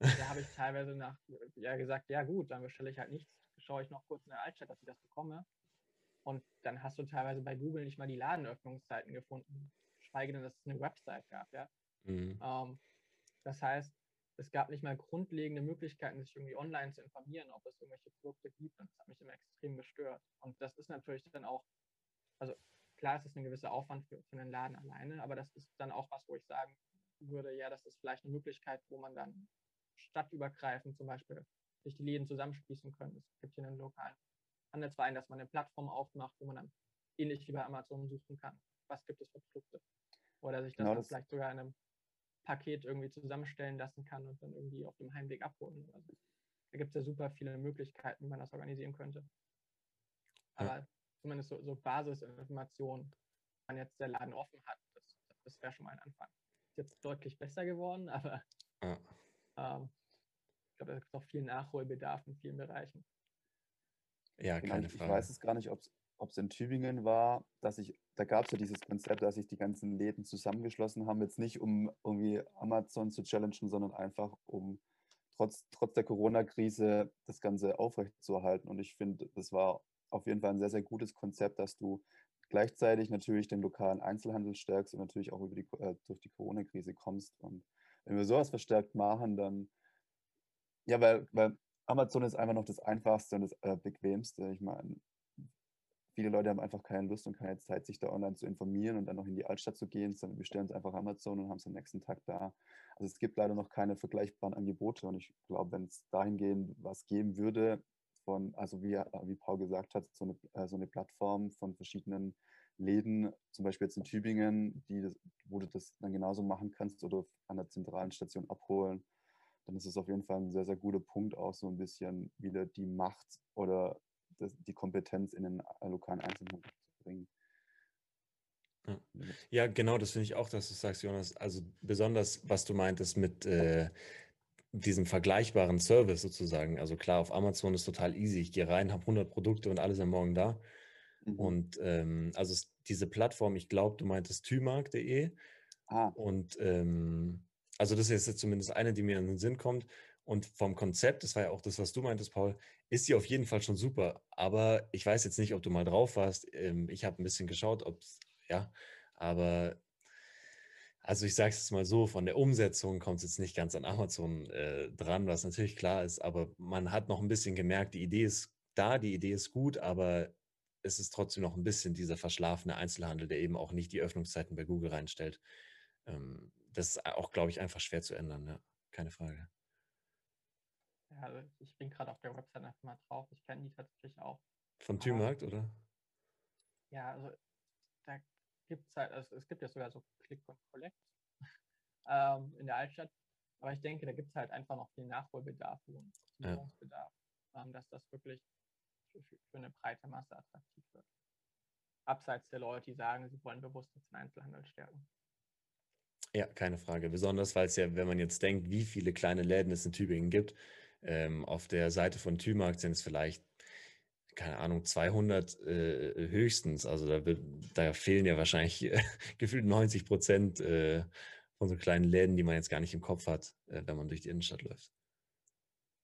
da habe ich teilweise nach, ja gesagt, ja gut, dann bestelle ich halt nichts, schaue ich noch kurz in der Altstadt, dass ich das bekomme. Und dann hast du teilweise bei Google nicht mal die Ladenöffnungszeiten gefunden, geschweige denn, dass es eine Website gab, ja. Mhm. Ähm, das heißt, es gab nicht mal grundlegende Möglichkeiten, sich irgendwie online zu informieren, ob es irgendwelche Produkte gibt. Und das hat mich immer extrem gestört. Und das ist natürlich dann auch, also klar, es ist ein gewisser Aufwand für, für einen Laden alleine, aber das ist dann auch was, wo ich sagen würde, ja, das ist vielleicht eine Möglichkeit, wo man dann stadtübergreifend zum Beispiel sich die Läden zusammenschließen können. Es gibt hier einen lokalen Handelsverein, dass man eine Plattform aufmacht, wo man dann ähnlich wie bei Amazon suchen kann, was gibt es für Produkte. Oder sich das Genau das- vielleicht sogar in einem Paket irgendwie zusammenstellen lassen kann und dann irgendwie auf dem Heimweg abholen. Also, da gibt es ja super viele Möglichkeiten, wie man das organisieren könnte. Ja. Zumindest so, so Basisinformationen, wenn man jetzt der Laden offen hat, das, das wäre schon mal ein Anfang. Ist jetzt deutlich besser geworden, aber Ja. ähm, ich glaube, da gibt es auch viel Nachholbedarf in vielen Bereichen. Ja, Genau, keine ich, ich Frage. weiß es gar nicht, ob es in Tübingen war, dass ich, da gab es ja dieses Konzept, dass sich die ganzen Läden zusammengeschlossen haben, jetzt nicht um irgendwie Amazon zu challengen, sondern einfach um trotz, trotz der Corona-Krise das Ganze aufrechtzuerhalten. Und ich finde, das war auf jeden Fall ein sehr, sehr gutes Konzept, dass du gleichzeitig natürlich den lokalen Einzelhandel stärkst und natürlich auch die, äh, durch die Corona-Krise kommst. Und wenn wir sowas verstärkt machen, dann, ja, weil, weil Amazon ist einfach noch das Einfachste und das äh, Bequemste. Ich meine, viele Leute haben einfach keine Lust und keine Zeit, sich da online zu informieren und dann noch in die Altstadt zu gehen, sondern bestellen es einfach Amazon und haben es am nächsten Tag da. Also es gibt leider noch keine vergleichbaren Angebote und ich glaube, wenn es dahingehend was geben würde, von, also wie, wie Paul gesagt hat, so eine, äh, so eine Plattform von verschiedenen Läden, zum Beispiel jetzt in Tübingen, die, wo du das dann genauso machen kannst oder an der zentralen Station abholen, dann ist es auf jeden Fall ein sehr, sehr guter Punkt, auch so ein bisschen wieder die Macht oder das, die Kompetenz in den äh, lokalen Einzelhandel zu bringen. Ja. ja, genau, das finde ich auch, dass du sagst, Jonas. Also besonders, was du meintest mit äh, diesem vergleichbaren Service sozusagen. Also klar, auf Amazon ist total easy. Ich gehe rein, habe 100 Produkte und alles am Morgen da. Mhm. Und ähm, also diese Plattform, ich glaube, du meintest tymark.de. Ah. Und ähm, also das ist jetzt zumindest eine, die mir in den Sinn kommt. Und vom Konzept, das war ja auch das, was du meintest, Paul, ist sie auf jeden Fall schon super. Aber ich weiß jetzt nicht, ob du mal drauf warst. Ähm, ich habe ein bisschen geschaut, ob es, ja, aber also ich sage es jetzt mal so, von der Umsetzung kommt es jetzt nicht ganz an Amazon äh, dran, was natürlich klar ist, aber man hat noch ein bisschen gemerkt, die Idee ist da, die Idee ist gut, aber es ist trotzdem noch ein bisschen dieser verschlafene Einzelhandel, der eben auch nicht die Öffnungszeiten bei Google reinstellt. Ähm, das ist auch, glaube ich, einfach schwer zu ändern, ja. keine Frage. Ja, also ich bin gerade auf der Website einfach mal drauf. Ich kenne die tatsächlich auch. Von Tümarkt, oder? Ja, also da gibt es halt, also es gibt ja sogar so Click und Collect ähm, in der Altstadt. Aber ich denke, da gibt es halt einfach noch viel Nachholbedarf und Optimierungsbedarf, ja. ähm, dass das wirklich für, für, eine breite Masse attraktiv wird. Abseits der Leute, die sagen, sie wollen bewusst den Einzelhandel stärken. Ja, keine Frage. Besonders, weil es ja, wenn man jetzt denkt, wie viele kleine Läden es in Tübingen gibt, ähm, auf der Seite von Tümarkt sind es vielleicht, keine Ahnung, 200 äh, höchstens. Also da, wird, da, fehlen ja wahrscheinlich äh, gefühlt 90 Prozent äh, von so kleinen Läden, die man jetzt gar nicht im Kopf hat, äh, wenn man durch die Innenstadt läuft.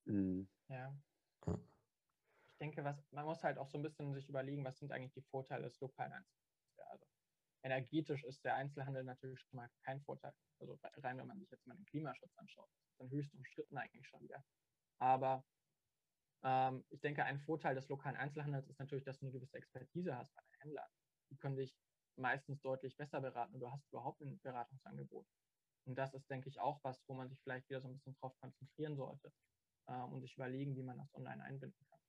Mhm. Ja. ja. Ich denke, was, man muss halt auch so ein bisschen sich überlegen, was sind eigentlich die Vorteile des lokalen Einzelhandels. Ja, also energetisch ist der Einzelhandel natürlich schon mal kein Vorteil. Also rein, wenn man sich jetzt mal den Klimaschutz anschaut, ist dann höchst umstritten eigentlich schon wieder. Aber ähm, ich denke, ein Vorteil des lokalen Einzelhandels ist natürlich, dass du eine gewisse Expertise hast bei den Händlern. Die können dich meistens deutlich besser beraten und du hast überhaupt ein Beratungsangebot. Und das ist, denke ich, auch was, wo man sich vielleicht wieder so ein bisschen drauf konzentrieren sollte ähm, und sich überlegen, wie man das online einbinden kann.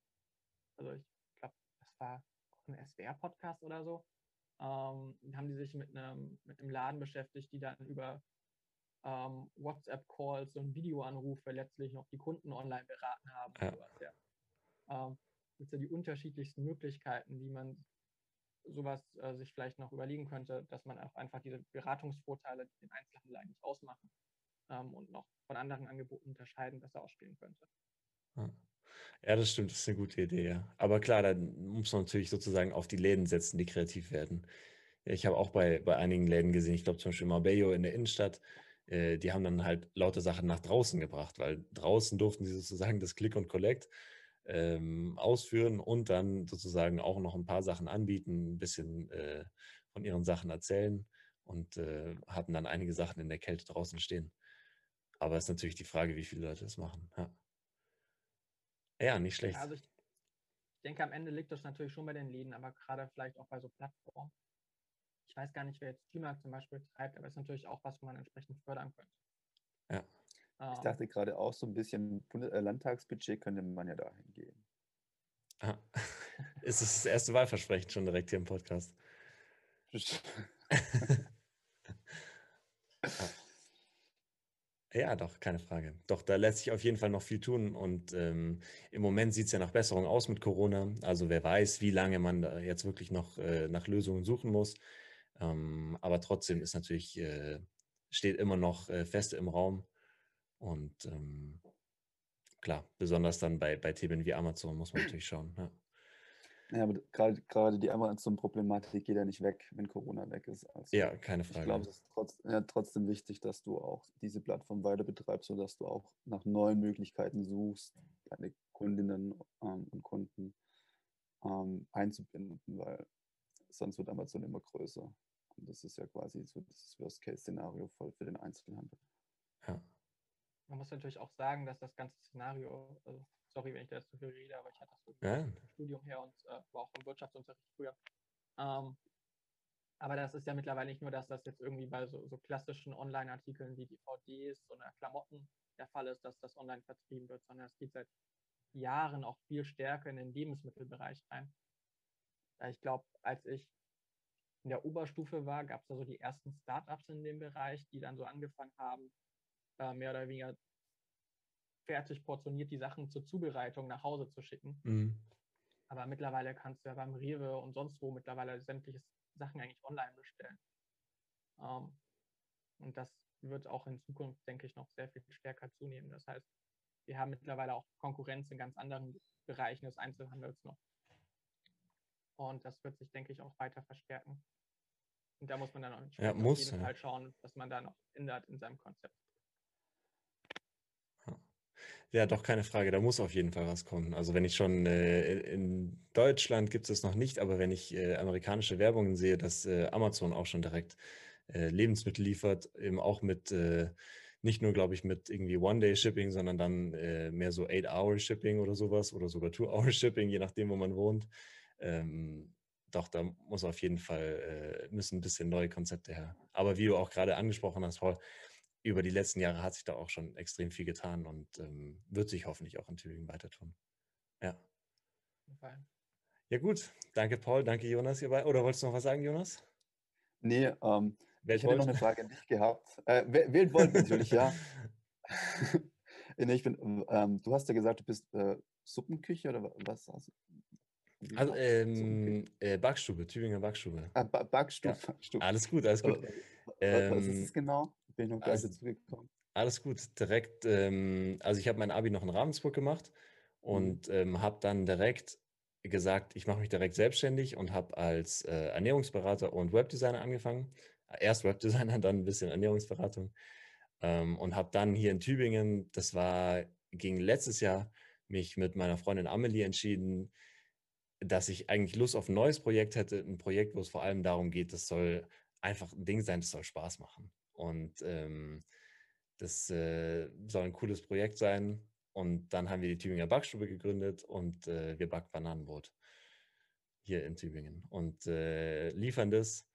Also ich glaube, das war auch ein SWR-Podcast oder so. Ähm, haben die sich mit einem, mit einem Laden beschäftigt, die dann über ähm, WhatsApp-Calls und Videoanrufe letztlich noch die Kunden online beraten haben. Ja. Sowas, ja. Ähm, gibt ja die unterschiedlichsten Möglichkeiten, wie man sowas äh, sich vielleicht noch überlegen könnte, dass man auch einfach diese Beratungsvorteile, die den Einzelhandel eigentlich ausmachen ähm, und noch von anderen Angeboten unterscheiden, besser ausspielen könnte. Ja, das stimmt, das ist eine gute Idee, ja. Aber klar, dann muss man natürlich sozusagen auf die Läden setzen, die kreativ werden. Ich habe auch bei, bei einigen Läden gesehen, ich glaube zum Beispiel Marbello in der Innenstadt, äh, die haben dann halt lauter Sachen nach draußen gebracht, weil draußen durften sie sozusagen das Click und Collect ähm, ausführen und dann sozusagen auch noch ein paar Sachen anbieten, ein bisschen äh, von ihren Sachen erzählen und äh, hatten dann einige Sachen in der Kälte draußen stehen. Aber es ist natürlich die Frage, wie viele Leute das machen. Ja, ja nicht schlecht. also ich denke, am Ende liegt das natürlich schon bei den Läden, aber gerade vielleicht auch bei so Plattformen ich weiß gar nicht, wer jetzt Klimax zum Beispiel treibt, aber es ist natürlich auch was, wo man entsprechend fördern könnte. Ja. Ich ähm. dachte gerade auch so ein bisschen äh, Landtagsbudget könnte man ja dahin gehen. Ah. Ist es das erste Wahlversprechen schon direkt hier im Podcast? Ja, doch, keine Frage. Doch, da lässt sich auf jeden Fall noch viel tun. Und ähm, im Moment sieht es ja nach Besserung aus mit Corona. Also wer weiß, wie lange man da jetzt wirklich noch äh, nach Lösungen suchen muss. Ähm, aber trotzdem ist natürlich, äh, steht immer noch äh, fest im Raum. Und ähm, klar, besonders dann bei, bei Themen wie Amazon muss man natürlich schauen. Ja. Ja, aber gerade, gerade die Amazon-Problematik geht ja nicht weg, wenn Corona weg ist. Also ja, keine Frage. Ich glaube, es ist trotz, ja, trotzdem wichtig, dass du auch diese Plattform weiter betreibst, sodass du auch nach neuen Möglichkeiten suchst, deine Kundinnen ähm, und Kunden ähm, einzubinden, weil sonst wird Amazon immer größer. Und das ist ja quasi so das Worst-Case-Szenario voll für den Einzelhandel. Ja. Man muss natürlich auch sagen, dass das ganze Szenario, also sorry, wenn ich da jetzt zu viel rede, aber ich hatte das Ja. im Studium her und äh, war auch im Wirtschaftsunterricht früher. Ähm, aber das ist ja mittlerweile nicht nur, dass das jetzt irgendwie bei so, so klassischen Online-Artikeln wie DVDs oder Klamotten der Fall ist, dass das online vertrieben wird, sondern es geht seit Jahren auch viel stärker in den Lebensmittelbereich rein. Ich glaube, als ich in der Oberstufe war, gab es da so die ersten Startups in dem Bereich, die dann so angefangen haben, äh, mehr oder weniger fertig portioniert die Sachen zur Zubereitung nach Hause zu schicken. Mhm. Aber mittlerweile kannst du ja beim Rewe und sonst wo mittlerweile sämtliche Sachen eigentlich online bestellen. Ähm, und das wird auch in Zukunft, denke ich, noch sehr viel stärker zunehmen. Das heißt, wir haben mittlerweile auch Konkurrenz in ganz anderen Bereichen des Einzelhandels noch. Und das wird sich, denke ich, auch weiter verstärken. Und da muss man dann auch entsprechend muss, auf jeden ja. Fall schauen, dass man da noch ändert in seinem Konzept. Ja, doch, keine Frage. Da muss auf jeden Fall was kommen. Also wenn ich schon äh, in Deutschland gibt es noch nicht, aber wenn ich äh, amerikanische Werbungen sehe, dass äh, Amazon auch schon direkt äh, Lebensmittel liefert, eben auch mit äh, nicht nur, glaube ich, mit irgendwie One-Day-Shipping, sondern dann äh, mehr so Eight-Hour-Shipping oder sowas oder sogar Two-Hour-Shipping, je nachdem, wo man wohnt. Ähm, doch, da muss auf jeden Fall, müssen ein bisschen neue Konzepte her. Aber wie du auch gerade angesprochen hast, Paul, über die letzten Jahre hat sich da auch schon extrem viel getan und ähm, wird sich hoffentlich auch in Tübingen weiter tun. Ja. Ja, gut. Danke, Paul. Danke, Jonas. Hierbei. Oder wolltest du noch was sagen, Jonas? Nee, ähm, ich hätte noch eine Frage an dich gehabt. Äh, wer- wählt Volt natürlich, ja. nee, ich bin, ähm, du hast ja gesagt, du bist äh, Suppenküche oder wa- was? Also, war- ähm, äh, Backstube, Tübinger Backstube. Ah, Ba- Backstube. Backstube. Alles gut, alles gut. Aber, wa- was ist Ähm, es genau? Bin noch gar nicht also- dazu gekommen. Alles gut. Direkt, ähm, also ich habe mein Abi noch in Ravensburg gemacht und ähm, habe dann direkt gesagt, ich mache mich direkt selbstständig und habe als äh, Ernährungsberater und Webdesigner angefangen. Erst Webdesigner, dann ein bisschen Ernährungsberatung. Ähm, und habe dann hier in Tübingen, das war gegen letztes Jahr, mich mit meiner Freundin Amelie entschieden, dass ich eigentlich Lust auf ein neues Projekt hätte. Ein Projekt, wo es vor allem darum geht, das soll einfach ein Ding sein, das soll Spaß machen. Und ähm, das äh, soll ein cooles Projekt sein. Und dann haben wir die Tübinger Backstube gegründet und äh, wir backen Bananenbrot hier in Tübingen und äh, liefern das.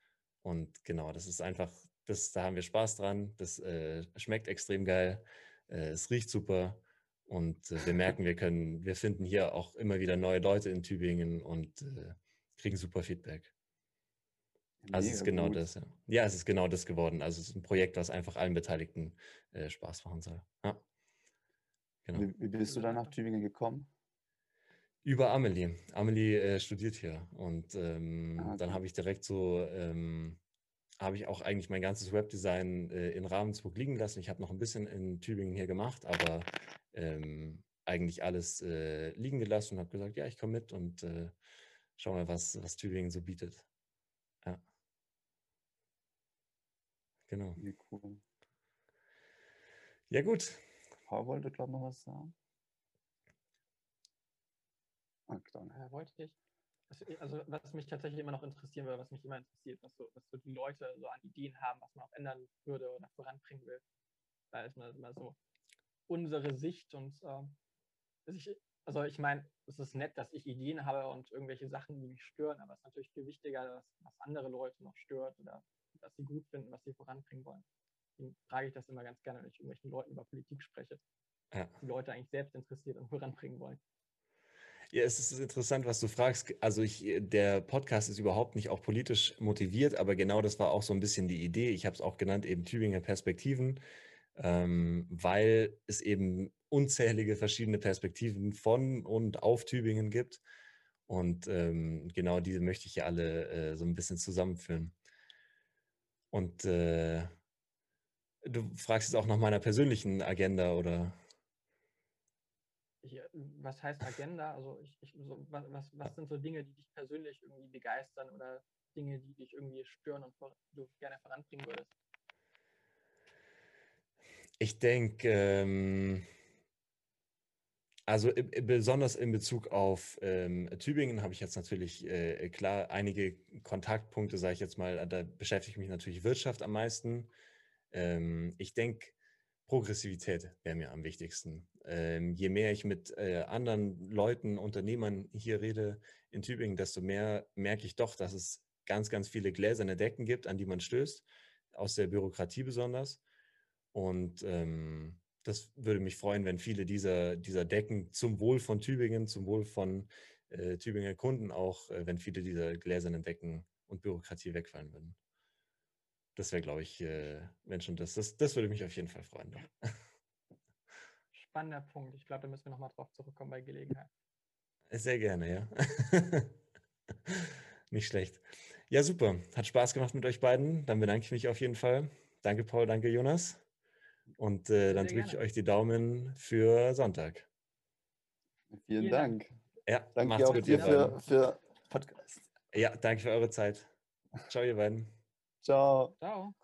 Und genau, das ist einfach, das, da haben wir Spaß dran. Das äh, schmeckt extrem geil. Äh, es riecht super. Und äh, wir merken, wir können, wir finden hier auch immer wieder neue Leute in Tübingen und äh, kriegen super Feedback. Also es ist genau gut. das, ja. Ja, es ist genau das geworden. Also es ist ein Projekt, was einfach allen Beteiligten äh, Spaß machen soll. Ja. Genau. Wie, wie bist du dann nach Tübingen gekommen? Über Amelie. Amelie äh, studiert hier. Und ähm, Ah, dann okay. habe ich direkt so, ähm, habe ich auch eigentlich mein ganzes Webdesign äh, in Ravensburg liegen lassen. Ich habe noch ein bisschen in Tübingen hier gemacht, aber ähm, eigentlich alles äh, liegen gelassen und habe gesagt, ja, ich komme mit und äh, schau mal, was, was Tübingen so bietet. Ja. Genau. Wie cool. Ja, gut. Paul wollte, glaube ich, noch was sagen. Ah, dann. Äh, wollte ich. Was, also was mich tatsächlich immer noch interessieren würde, was mich immer interessiert, was so, was so die Leute so an Ideen haben, was man auch ändern würde oder voranbringen will. Da ist mal immer so unsere Sicht und ähm, ich, also ich meine, es ist nett, dass ich Ideen habe und irgendwelche Sachen, die mich stören, aber es ist natürlich viel wichtiger, dass, was andere Leute noch stört oder was sie gut finden, was sie voranbringen wollen. Deswegen frage ich das immer ganz gerne, wenn ich mit irgendwelchen Leuten über Politik spreche. Ja. Die Leute eigentlich selbst interessiert und voranbringen wollen. Ja, es ist interessant, was du fragst. Also ich, der Podcast ist überhaupt nicht auch politisch motiviert, aber genau das war auch so ein bisschen die Idee. Ich habe es auch genannt, eben Tübinger Perspektiven, ähm, weil es eben unzählige verschiedene Perspektiven von und auf Tübingen gibt. Und ähm, genau diese möchte ich ja alle äh, so ein bisschen zusammenführen. Und äh, du fragst jetzt auch nach meiner persönlichen Agenda oder? Ich, äh, was heißt Agenda? Also ich, ich, so, was, was, was sind so Dinge, die dich persönlich irgendwie begeistern oder Dinge, die dich irgendwie stören und vor, du gerne voranbringen würdest? Ich denke, ähm, also besonders in Bezug auf ähm, Tübingen habe ich jetzt natürlich äh, klar einige Kontaktpunkte, sage ich jetzt mal, da beschäftigt mich natürlich Wirtschaft am meisten. Ähm, ich denke Progressivität wäre mir am wichtigsten. Ähm, je mehr ich mit äh, anderen Leuten, Unternehmern hier rede in Tübingen, desto mehr merke ich doch, dass es ganz, ganz viele gläserne Decken gibt, an die man stößt, aus der Bürokratie besonders. Und ähm, das würde mich freuen, wenn viele dieser, dieser Decken zum Wohl von Tübingen, zum Wohl von äh, Tübinger Kunden auch, äh, wenn viele dieser gläsernen Decken und Bürokratie wegfallen würden. Das wäre, glaube ich, äh, wenn schon das, das, das würde mich auf jeden Fall freuen. Spannender Punkt. Ich glaube, da müssen wir nochmal drauf zurückkommen bei Gelegenheit. Sehr gerne, ja. Nicht schlecht. Ja, super. Hat Spaß gemacht mit euch beiden. Dann bedanke ich mich auf jeden Fall. Danke, Paul, danke, Jonas. Und äh, dann drücke ich euch die Daumen für Sonntag. Vielen, Vielen Dank. Dank. Ja, danke auch gut, dir für, für Podcast. Ja, danke für eure Zeit. Ciao, ihr beiden. Ciao. Ciao.